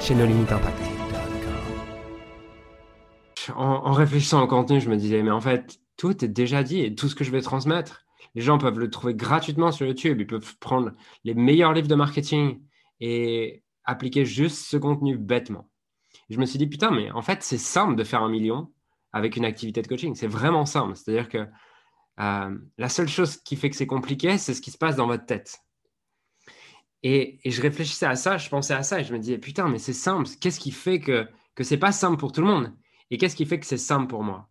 chez nos limites impact. En, réfléchissant au contenu, je me disais, mais en fait, tout est déjà dit et tout ce que je vais transmettre, les gens peuvent le trouver gratuitement sur YouTube. Ils peuvent prendre les meilleurs livres de marketing et appliquer juste ce contenu bêtement. je me suis dit, putain, mais en fait, c'est simple de faire un million avec une activité de coaching. C'est vraiment simple. C'est-à-dire que euh, la seule chose qui fait que c'est compliqué, c'est ce qui se passe dans votre tête. Et, je réfléchissais à ça, je pensais à ça et je me disais, putain, mais c'est simple. Qu'est-ce qui fait que, que c'est pas simple pour tout le monde? Et qu'est-ce qui fait que c'est simple pour moi?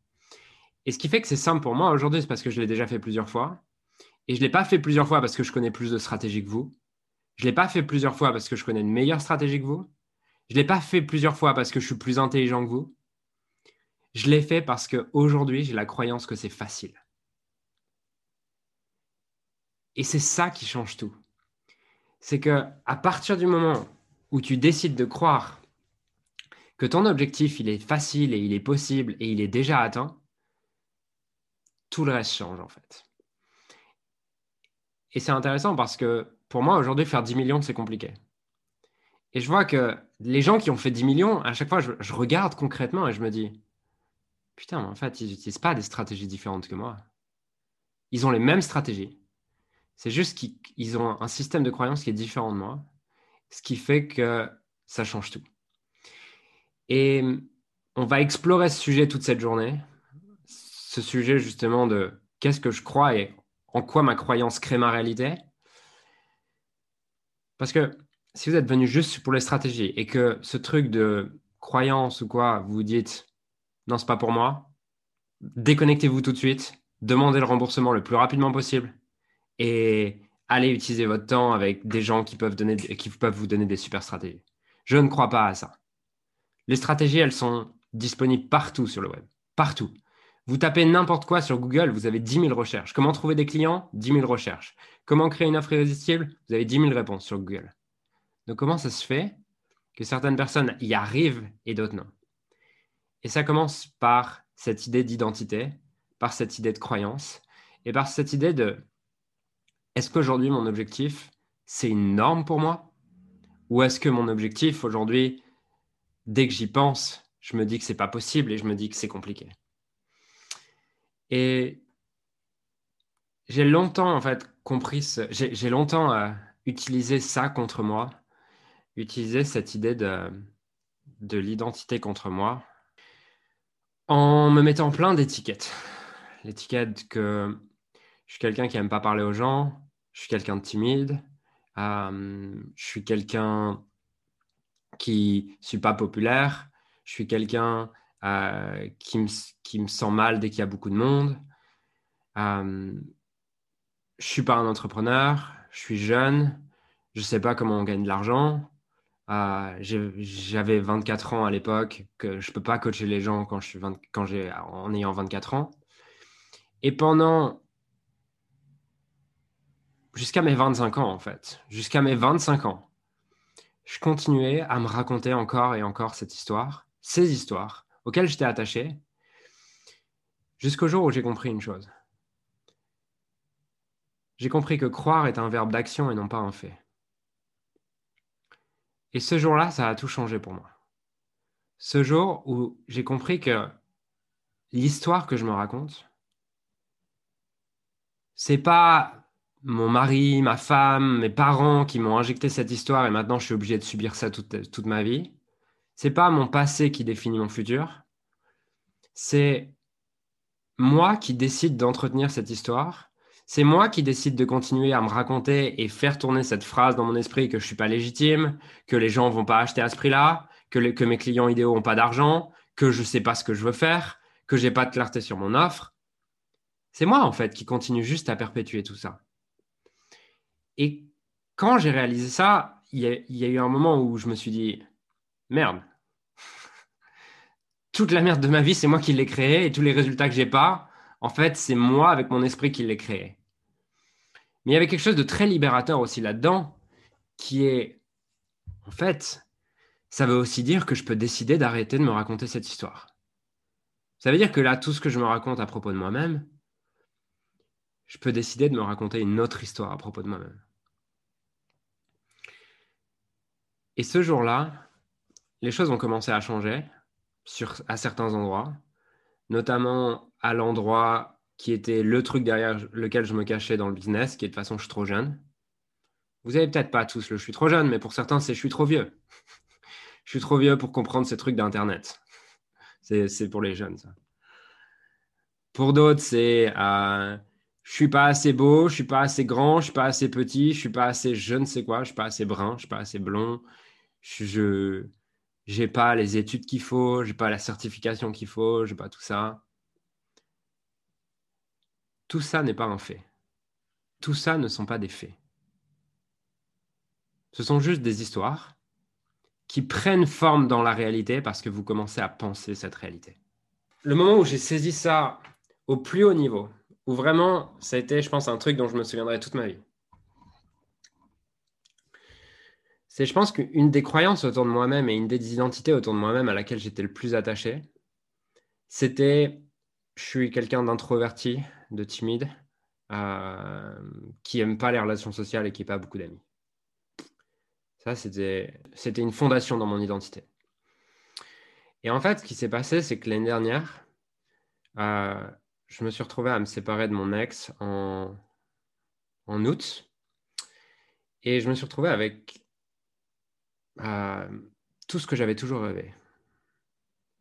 Et ce qui fait que c'est simple pour moi aujourd'hui, c'est parce que je l'ai déjà fait plusieurs fois. Et je ne l'ai pas fait plusieurs fois parce que je connais plus de stratégies que vous. Je ne l'ai pas fait plusieurs fois parce que je connais une meilleure stratégie que vous. Je ne l'ai pas fait plusieurs fois parce que je suis plus intelligent que vous. Je l'ai fait parce qu'aujourd'hui, j'ai la croyance que c'est facile. Et c'est ça qui change tout c'est que à partir du moment où tu décides de croire que ton objectif il est facile et il est possible et il est déjà atteint, tout le reste change en fait. Et c'est intéressant parce que pour moi aujourd'hui faire 10 millions c'est compliqué. Et je vois que les gens qui ont fait 10 millions, à chaque fois je, je regarde concrètement et je me dis putain, en fait ils n'utilisent pas des stratégies différentes que moi. Ils ont les mêmes stratégies, c'est juste qu'ils ont un système de croyance qui est différent de moi, ce qui fait que ça change tout. Et on va explorer ce sujet toute cette journée, ce sujet justement de qu'est-ce que je crois et en quoi ma croyance crée ma réalité. Parce que si vous êtes venu juste pour les stratégies et que ce truc de croyance ou quoi, vous dites non, c'est pas pour moi, déconnectez-vous tout de suite, demandez le remboursement le plus rapidement possible et allez utiliser votre temps avec des gens qui peuvent, donner, qui peuvent vous donner des super stratégies. Je ne crois pas à ça. Les stratégies, elles sont disponibles partout sur le web. Partout. Vous tapez n'importe quoi sur Google, vous avez 10 000 recherches. Comment trouver des clients? 10 000 recherches. Comment créer une offre irrésistible? Vous avez 10 000 réponses sur Google. Donc comment ça se fait que certaines personnes y arrivent et d'autres non? Et ça commence par cette idée d'identité, par cette idée de croyance et par cette idée de est-ce qu'aujourd'hui mon objectif, c'est une norme pour moi? Ou est-ce que mon objectif aujourd'hui, dès que j'y pense, je me dis que c'est pas possible et je me dis que c'est compliqué? Et j'ai longtemps en fait compris, j'ai longtemps euh, utilisé ça contre moi, utilisé cette idée de, de l'identité contre moi en me mettant plein d'étiquettes. L'étiquette que je suis quelqu'un qui n'aime pas parler aux gens, je suis quelqu'un de timide, euh, je suis quelqu'un qui ne suis pas populaire, je suis quelqu'un euh, qui, me, qui, me, sent mal dès qu'il y a beaucoup de monde. Euh, je ne suis pas un entrepreneur, je suis jeune, je ne sais pas comment on gagne de l'argent. J'avais 24 ans à l'époque, que je ne peux pas coacher les gens quand quand en ayant 24 ans. Et pendant jusqu'à mes 25 ans, en fait. Jusqu'à mes 25 ans. Je continuais à me raconter encore et encore cette histoire, ces histoires auxquelles j'étais attaché, jusqu'au jour où j'ai compris une chose. J'ai compris que croire est un verbe d'action et non pas un fait. Et ce jour-là, ça a tout changé pour moi. Ce jour où j'ai compris que l'histoire que je me raconte, c'est pas mon mari, ma femme, mes parents qui m'ont injecté cette histoire et maintenant je suis obligé de subir ça toute, toute ma vie. C'est pas mon passé qui définit mon futur. C'est moi qui décide d'entretenir cette histoire. C'est moi qui décide de continuer à me raconter et faire tourner cette phrase dans mon esprit que je suis pas légitime, que les gens vont pas acheter à ce prix-là, que, que mes clients idéaux ont pas d'argent, que je sais pas ce que je veux faire, que j'ai pas de clarté sur mon offre. C'est moi en fait qui continue juste à perpétuer tout ça. Et quand j'ai réalisé ça, il y, a, eu un moment où je me suis dit, merde, toute la merde de ma vie, c'est moi qui l'ai créée et tous les résultats que j'ai pas, en fait, c'est moi avec mon esprit qui l'ai créé. Mais il y avait quelque chose de très libérateur aussi là-dedans, qui est, en fait, ça veut aussi dire que je peux décider d'arrêter de me raconter cette histoire. Ça veut dire que là, tout ce que je me raconte à propos de moi-même, je peux décider de me raconter une autre histoire à propos de moi-même. Et ce jour-là, les choses ont commencé à changer sur, à certains endroits, notamment à l'endroit qui était le truc derrière lequel je me cachais dans le business, qui est de toute façon je suis trop jeune. Vous avez peut-être pas tous le je suis trop jeune, mais pour certains c'est je suis trop vieux. je suis trop vieux pour comprendre ces trucs d'Internet. C'est pour les jeunes, ça. Pour d'autres, c'est euh, je suis pas assez beau, je suis pas assez grand, je suis pas assez petit, je suis pas assez je ne sais quoi, je suis pas assez brun, je suis pas assez blond, je n'ai pas les études qu'il faut, j'ai pas la certification qu'il faut, j'ai pas tout ça. Tout ça n'est pas un fait. Tout ça ne sont pas des faits. Ce sont juste des histoires qui prennent forme dans la réalité parce que vous commencez à penser cette réalité. Le moment où j'ai saisi ça au plus haut niveau, où vraiment ça a été, je pense, un truc dont je me souviendrai toute ma vie. C'est, je pense, qu'une des croyances autour de moi-même et une des identités autour de moi-même à laquelle j'étais le plus attaché, c'était je suis quelqu'un d'introverti, de timide, euh, qui aime pas les relations sociales et qui n'a pas beaucoup d'amis. Ça, c'était, c'était une fondation dans mon identité. Et en fait, ce qui s'est passé, c'est que l'année dernière, euh, je me suis retrouvé à me séparer de mon ex en, en août. Et je me suis retrouvé avec euh, tout ce que j'avais toujours rêvé.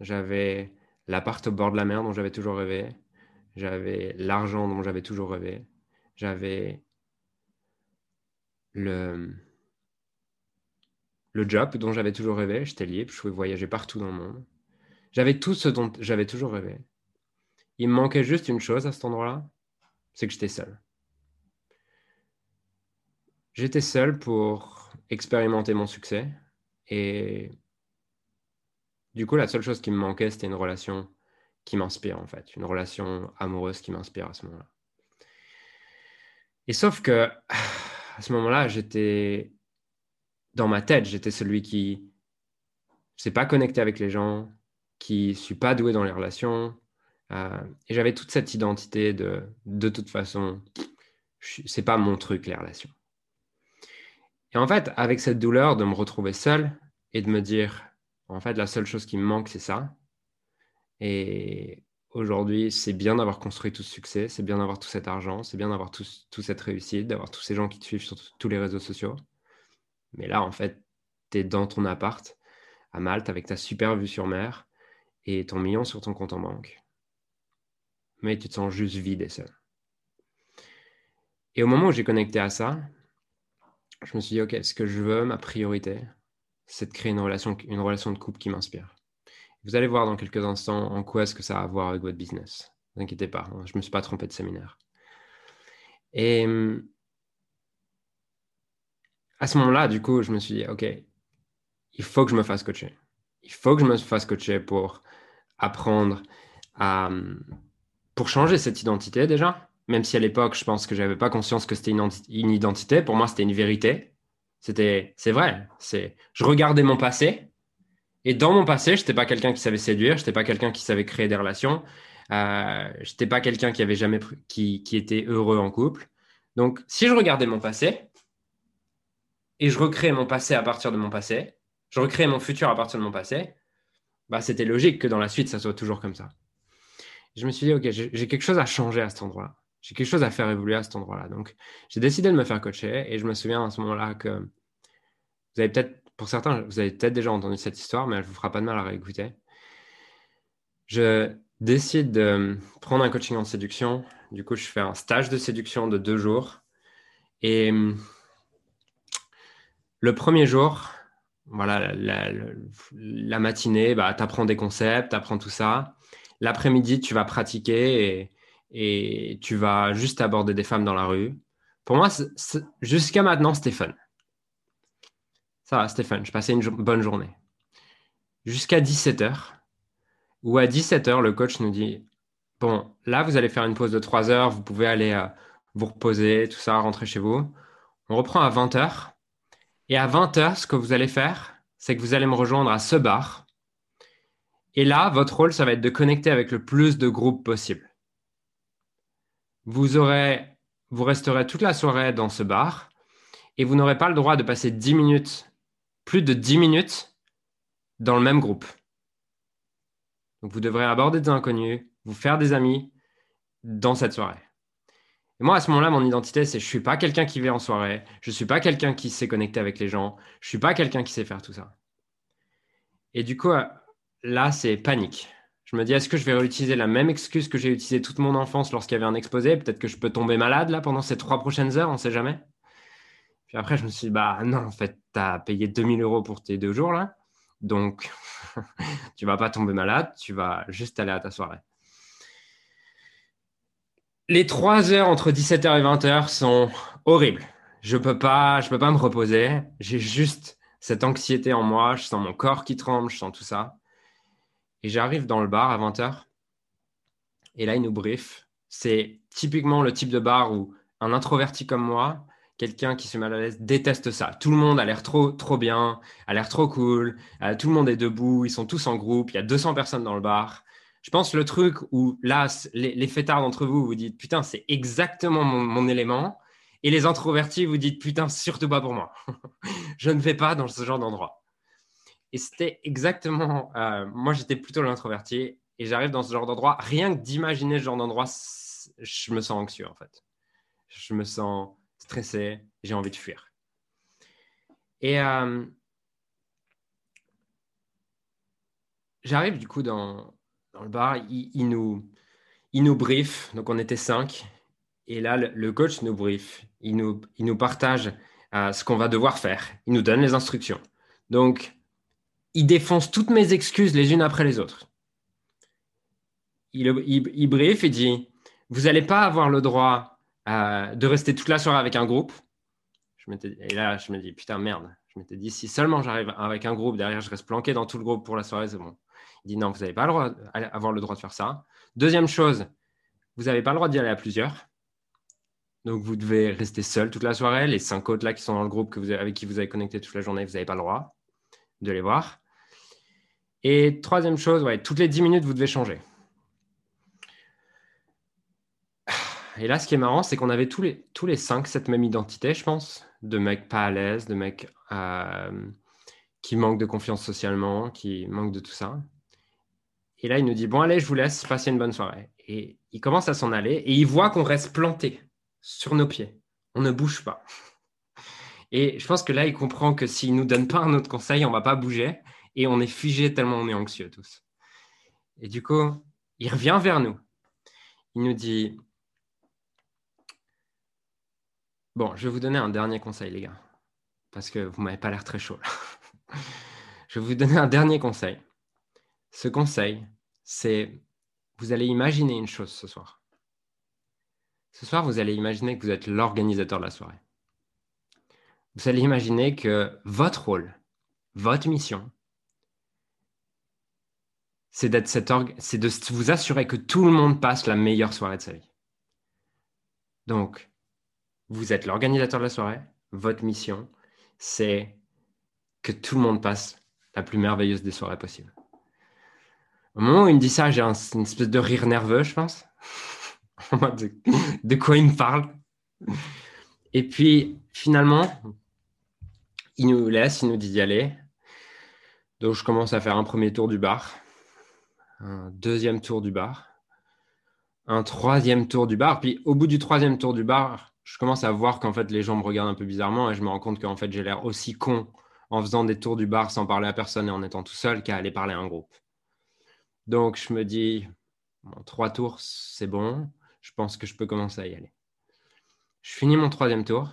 J'avais l'appart au bord de la mer dont j'avais toujours rêvé. J'avais l'argent dont j'avais toujours rêvé. J'avais le, le job dont j'avais toujours rêvé. J'étais libre, je pouvais voyager partout dans le monde. J'avais tout ce dont j'avais toujours rêvé. Il me manquait juste une chose à cet endroit-là, c'est que j'étais seul. J'étais seul pour expérimenter mon succès et du coup, la seule chose qui me manquait, c'était une relation qui m'inspire en fait, une relation amoureuse qui m'inspire à ce moment-là. Et sauf que à ce moment-là, j'étais dans ma tête, j'étais celui qui ne s'est pas connecté avec les gens, qui ne suis pas doué dans les relations, euh, et j'avais toute cette identité de de toute façon, c'est pas mon truc les relations. Et en fait, avec cette douleur de me retrouver seul et de me dire, en fait, la seule chose qui me manque, c'est ça. Et aujourd'hui, c'est bien d'avoir construit tout ce succès, c'est bien d'avoir tout cet argent, c'est bien d'avoir toute cette réussite, d'avoir tous ces gens qui te suivent sur tous les réseaux sociaux. Mais là, en fait, tu es dans ton appart à Malte avec ta super vue sur mer et ton million sur ton compte en banque mais tu te sens juste vide et seul. Et au moment où j'ai connecté à ça, je me suis dit, OK, ce que je veux, ma priorité, c'est de créer une relation, une relation de couple qui m'inspire. Vous allez voir dans quelques instants en quoi est-ce que ça a à voir avec votre business. Ne vous inquiétez pas, hein, je ne me suis pas trompé de séminaire. Et à ce moment-là, du coup, je me suis dit, OK, il faut que je me fasse coacher. Il faut que je me fasse coacher pour apprendre à, pour changer cette identité déjà, même si à l'époque, je pense que j'avais pas conscience que c'était une, identité, pour moi, c'était une vérité. C'était, c'est vrai. Je regardais mon passé, et dans mon passé, je n'étais pas quelqu'un qui savait séduire, je n'étais pas quelqu'un qui savait créer des relations, euh, je n'étais pas quelqu'un qui avait jamais, qui était heureux en couple. Donc, si je regardais mon passé et je recréais mon passé à partir de mon passé, je recréais mon futur à partir de mon passé, bah, c'était logique que dans la suite, ça soit toujours comme ça je me suis dit, OK, j'ai quelque chose à changer à cet endroit-là. J'ai quelque chose à faire évoluer à cet endroit-là. Donc, j'ai décidé de me faire coacher et je me souviens à ce moment-là que vous avez peut-être, pour certains, vous avez peut-être déjà entendu cette histoire, mais elle vous fera pas de mal à réécouter. Je décide de prendre un coaching en séduction. Du coup, je fais un stage de séduction de deux jours. Et le premier jour, voilà, la, matinée, bah, tu apprends des concepts, tu apprends tout ça. L'après-midi, tu vas pratiquer et, tu vas juste aborder des femmes dans la rue. Pour moi, jusqu'à maintenant, Stéphane. Ça va, Stéphane, je passais une bonne journée. Jusqu'à 17h, où à 17h, le coach nous dit, bon, là, vous allez faire une pause de 3 heures, vous pouvez aller euh, vous reposer, tout ça, rentrer chez vous. On reprend à 20h. Et à 20h, ce que vous allez faire, c'est que vous allez me rejoindre à ce bar. Et là, votre rôle, ça va être de connecter avec le plus de groupes possible. Vous aurez, vous resterez toute la soirée dans ce bar et vous n'aurez pas le droit de passer 10 minutes, plus de 10 minutes dans le même groupe. Donc vous devrez aborder des inconnus, vous faire des amis dans cette soirée. Et moi, à ce moment-là, mon identité, c'est je suis pas quelqu'un qui vient en soirée, je suis pas quelqu'un qui sait connecter avec les gens, je suis pas quelqu'un qui sait faire tout ça. Et du coup, là, c'est panique. Je me dis, est-ce que je vais réutiliser la même excuse que j'ai utilisée toute mon enfance lorsqu'il y avait un exposé? Peut-être que je peux tomber malade là pendant ces trois prochaines heures, on ne sait jamais. Puis après, je me suis dit, bah non, en fait, tu as payé 2000 euros pour tes deux jours là. Donc, tu vas pas tomber malade, tu vas juste aller à ta soirée les trois heures entre 17h et 20h sont horribles. Je peux peux pas me reposer. J'ai juste cette anxiété en moi. Je sens mon corps qui tremble, je sens tout ça. Et j'arrive dans le bar à 20h. Et là, il nous brief. C'est typiquement le type de bar où un introverti comme moi, quelqu'un qui se met à l'aise, déteste ça. Tout le monde a l'air trop, trop bien, a l'air trop cool. Euh, tout le monde est debout, ils sont tous en groupe. Il y a 200 personnes dans le bar je pense le truc où là, les, les fêtards d'entre vous, vous dites putain, c'est exactement mon, élément. Et les introvertis, vous dites putain, surtout pas pour moi. je ne vais pas dans ce genre d'endroit. Et c'était exactement. Euh, moi, j'étais plutôt l'introverti et j'arrive dans ce genre d'endroit. Rien que d'imaginer ce genre d'endroit, je me sens anxieux en fait. Je me sens stressé, j'ai envie de fuir. Et euh, j'arrive du coup dans, dans le bar, il, nous, il nous brief. Donc, on était cinq. Et là, le, coach nous brief. Il nous, il nous partage euh, ce qu'on va devoir faire. Il nous donne les instructions. Donc, il défonce toutes mes excuses les unes après les autres. Il, il, et dit Vous n'allez pas avoir le droit euh, de rester toute la soirée avec un groupe. Et là, je me dis Putain, merde. Je m'étais dit Si seulement j'arrive avec un groupe, derrière, je reste planqué dans tout le groupe pour la soirée, c'est bon. Il dit non, vous n'avez pas le droit, avoir le droit de faire ça. Deuxième chose, vous n'avez pas le droit d'y aller à plusieurs. Donc, vous devez rester seul toute la soirée. Les cinq autres là qui sont dans le groupe avec qui vous avez connecté toute la journée, vous n'avez pas le droit de les voir. Et troisième chose, toutes les dix minutes, vous devez changer. Et là, ce qui est marrant, c'est qu'on avait tous les, tous les cinq cette même identité, je pense, de mecs pas à l'aise, de mecs euh, qui manquent de confiance socialement, qui manquent de tout ça. Et là, il nous dit, bon, allez, je vous laisse, passer une bonne soirée. Et il commence à s'en aller et il voit qu'on reste planté sur nos pieds. On ne bouge pas. Et je pense que là, il comprend que s'il ne nous donne pas un autre conseil, on ne va pas bouger et on est figé tellement on est anxieux tous. Et du coup, il revient vers nous. Il nous dit, bon, je vais vous donner un dernier conseil, les gars, parce que vous m'avez pas l'air très chaud. je vais vous donner un dernier conseil. Ce conseil, c'est vous allez imaginer une chose ce soir. Ce soir, vous allez imaginer que vous êtes l'organisateur de la soirée. Vous allez imaginer que votre rôle, votre mission, c'est cet c'est de vous assurer que tout le monde passe la meilleure soirée de sa vie. Donc, vous êtes l'organisateur de la soirée. Votre mission, c'est que tout le monde passe la plus merveilleuse des soirées possibles. Au moment où il me dit ça, j'ai une espèce de rire nerveux, je pense. de, de quoi il me parle? Et puis, finalement, il nous laisse, il nous dit d'y aller. Donc, je commence à faire un premier tour du bar, un deuxième tour du bar, un troisième tour du bar. Puis, au bout du troisième tour du bar, je commence à voir qu'en fait, les gens me regardent un peu bizarrement et je me rends compte qu'en fait, j'ai l'air aussi con en faisant des tours du bar sans parler à personne et en étant tout seul qu'à aller parler à un groupe. Donc, je me dis, trois tours, c'est bon. Je pense que je peux commencer à y aller. Je finis mon troisième tour.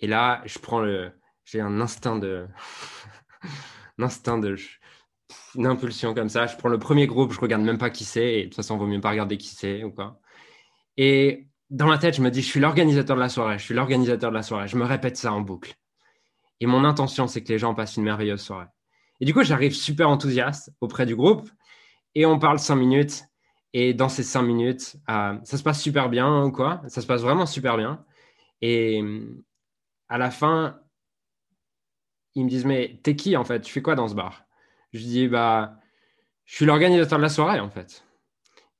Et là, je prends le. J'ai un instinct de. un instinct de. Une impulsion comme ça. Je prends le premier groupe, je regarde même pas qui c'est. De toute façon, il vaut mieux pas regarder qui c'est ou quoi. Et dans ma tête, je me dis, je suis l'organisateur de la soirée. Je suis l'organisateur de la soirée. Je me répète ça en boucle. Et mon intention, c'est que les gens passent une merveilleuse soirée. Et du coup, j'arrive super enthousiaste auprès du groupe. Et on parle cinq minutes. Et dans ces cinq minutes, euh, ça se passe super bien ou quoi Ça se passe vraiment super bien. Et à la fin, ils me disent Mais t'es qui en fait? Tu fais quoi dans ce bar? Je dis Bah, je suis l'organisateur de la soirée en fait.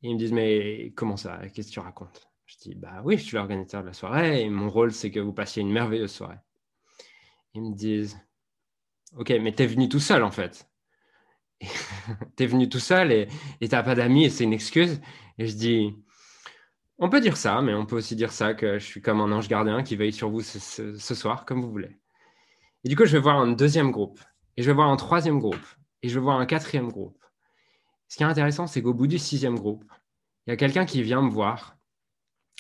ils me disent Mais comment ça? Qu'est-ce que tu racontes? Je dis Bah oui, je suis l'organisateur de la soirée et mon rôle c'est que vous passiez une merveilleuse soirée. Ils me disent Ok, mais t'es venu tout seul en fait. t'es venu tout seul et t'as pas d'amis et c'est une excuse. Et je dis on peut dire ça, mais on peut aussi dire ça que je suis comme un ange gardien qui veille sur vous ce, soir, comme vous voulez. Et du coup, je vais voir un deuxième groupe, et je vais voir un troisième groupe, et je voir un quatrième groupe. Ce qui est intéressant, c'est qu'au bout du sixième groupe, il y a quelqu'un qui vient me voir.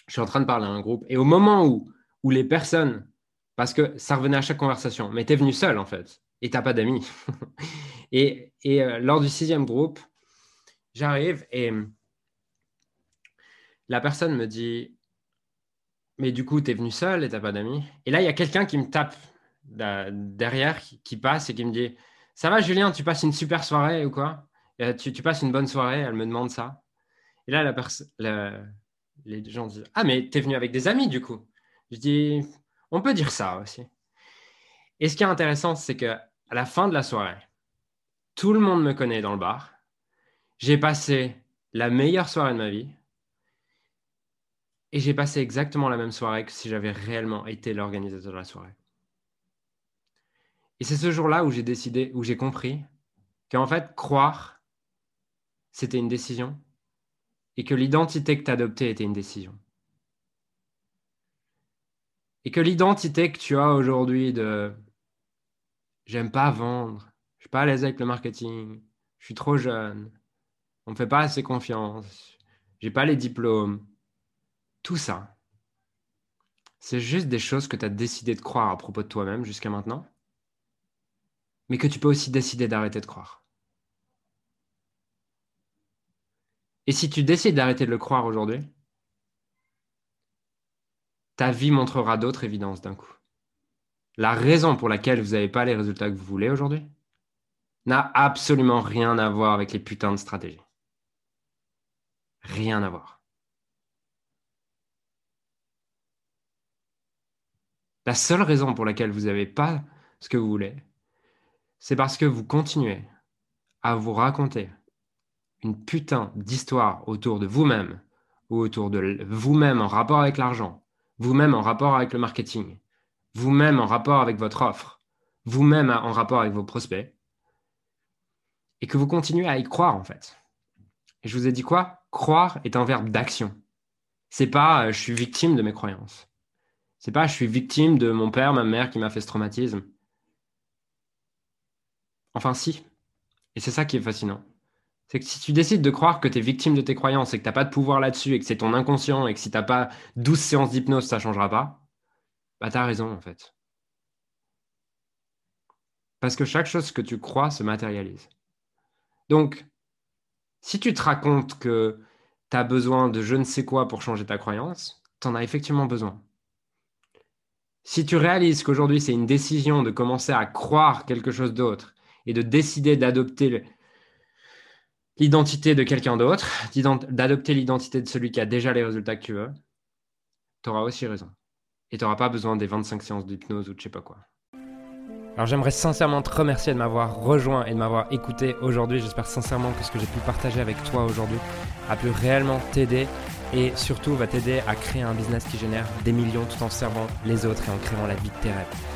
Je suis en train de parler à un groupe, et au moment où, où les personnes, parce que ça revenait à chaque conversation, mais t'es venu seul en fait, et t'as pas d'amis. et, et euh, lors du sixième groupe, j'arrive et la personne me dit Mais du coup, tu es venu seul et tu pas d'amis? Et là, il y a quelqu'un qui me tape derrière, qui, passe et qui me dit Ça va, Julien, tu passes une super soirée ou quoi? Euh, tu, passes une bonne soirée Elle me demande ça. Et là, la les gens disent Ah, mais tu es venu avec des amis du coup Je dis On peut dire ça aussi. Et ce qui est intéressant, c'est que à la fin de la soirée, tout le monde me connaît dans le bar. J'ai passé la meilleure soirée de ma vie. Et j'ai passé exactement la même soirée que si j'avais réellement été l'organisateur de la soirée. Et c'est ce jour-là où j'ai décidé, où j'ai compris qu'en fait, croire, c'était une décision et que l'identité que tu adoptée était une décision. Et que l'identité que tu as aujourd'hui de j'aime pas vendre, je suis pas à l'aise avec le marketing, je suis trop jeune, on me fait pas assez confiance, j'ai pas les diplômes, tout ça, c'est juste des choses que tu as décidé de croire à propos de toi-même jusqu'à maintenant, mais que tu peux aussi décider d'arrêter de croire. Et si tu décides d'arrêter de le croire aujourd'hui, ta vie montrera d'autres évidences d'un coup. La raison pour laquelle vous n'avez pas les résultats que vous voulez aujourd'hui n'a absolument rien à voir avec les putains de stratégies. Rien à voir. La seule raison pour laquelle vous n'avez pas ce que vous voulez, c'est parce que vous continuez à vous raconter une putain d'histoire autour de vous-même ou autour de vous-même en rapport avec l'argent, vous-même en rapport avec le marketing, vous-même en rapport avec votre offre, vous-même en rapport avec vos prospects, et que vous continuez à y croire en fait. Et je vous ai dit quoi? Croire est un verbe d'action. C'est pas euh, je suis victime de mes croyances. C'est pas je suis victime de mon père, ma mère qui m'a fait ce traumatisme. Enfin, si. Et c'est ça qui est fascinant. C'est que si tu décides de croire que tu es victime de tes croyances et que tu n'as pas de pouvoir là-dessus et que c'est ton inconscient et que si tu n'as pas 12 séances d'hypnose, ça ne changera pas, bah tu as raison en fait. Parce que chaque chose que tu crois se matérialise. Donc, si tu te racontes que tu as besoin de je ne sais quoi pour changer ta croyance, tu en as effectivement besoin. Si tu réalises qu'aujourd'hui c'est une décision de commencer à croire quelque chose d'autre et de décider d'adopter l'identité de quelqu'un d'autre, d'adopter l'identité de celui qui a déjà les résultats que tu veux, tu auras aussi raison. Et tu n'auras pas besoin des 25 séances d'hypnose ou de je sais pas quoi. Alors j'aimerais sincèrement te remercier de m'avoir rejoint et de m'avoir écouté aujourd'hui. J'espère sincèrement que ce que j'ai pu partager avec toi aujourd'hui a pu réellement t'aider et surtout va t'aider à créer un business qui génère des millions tout en servant les autres et en créant la vie de tes rêves.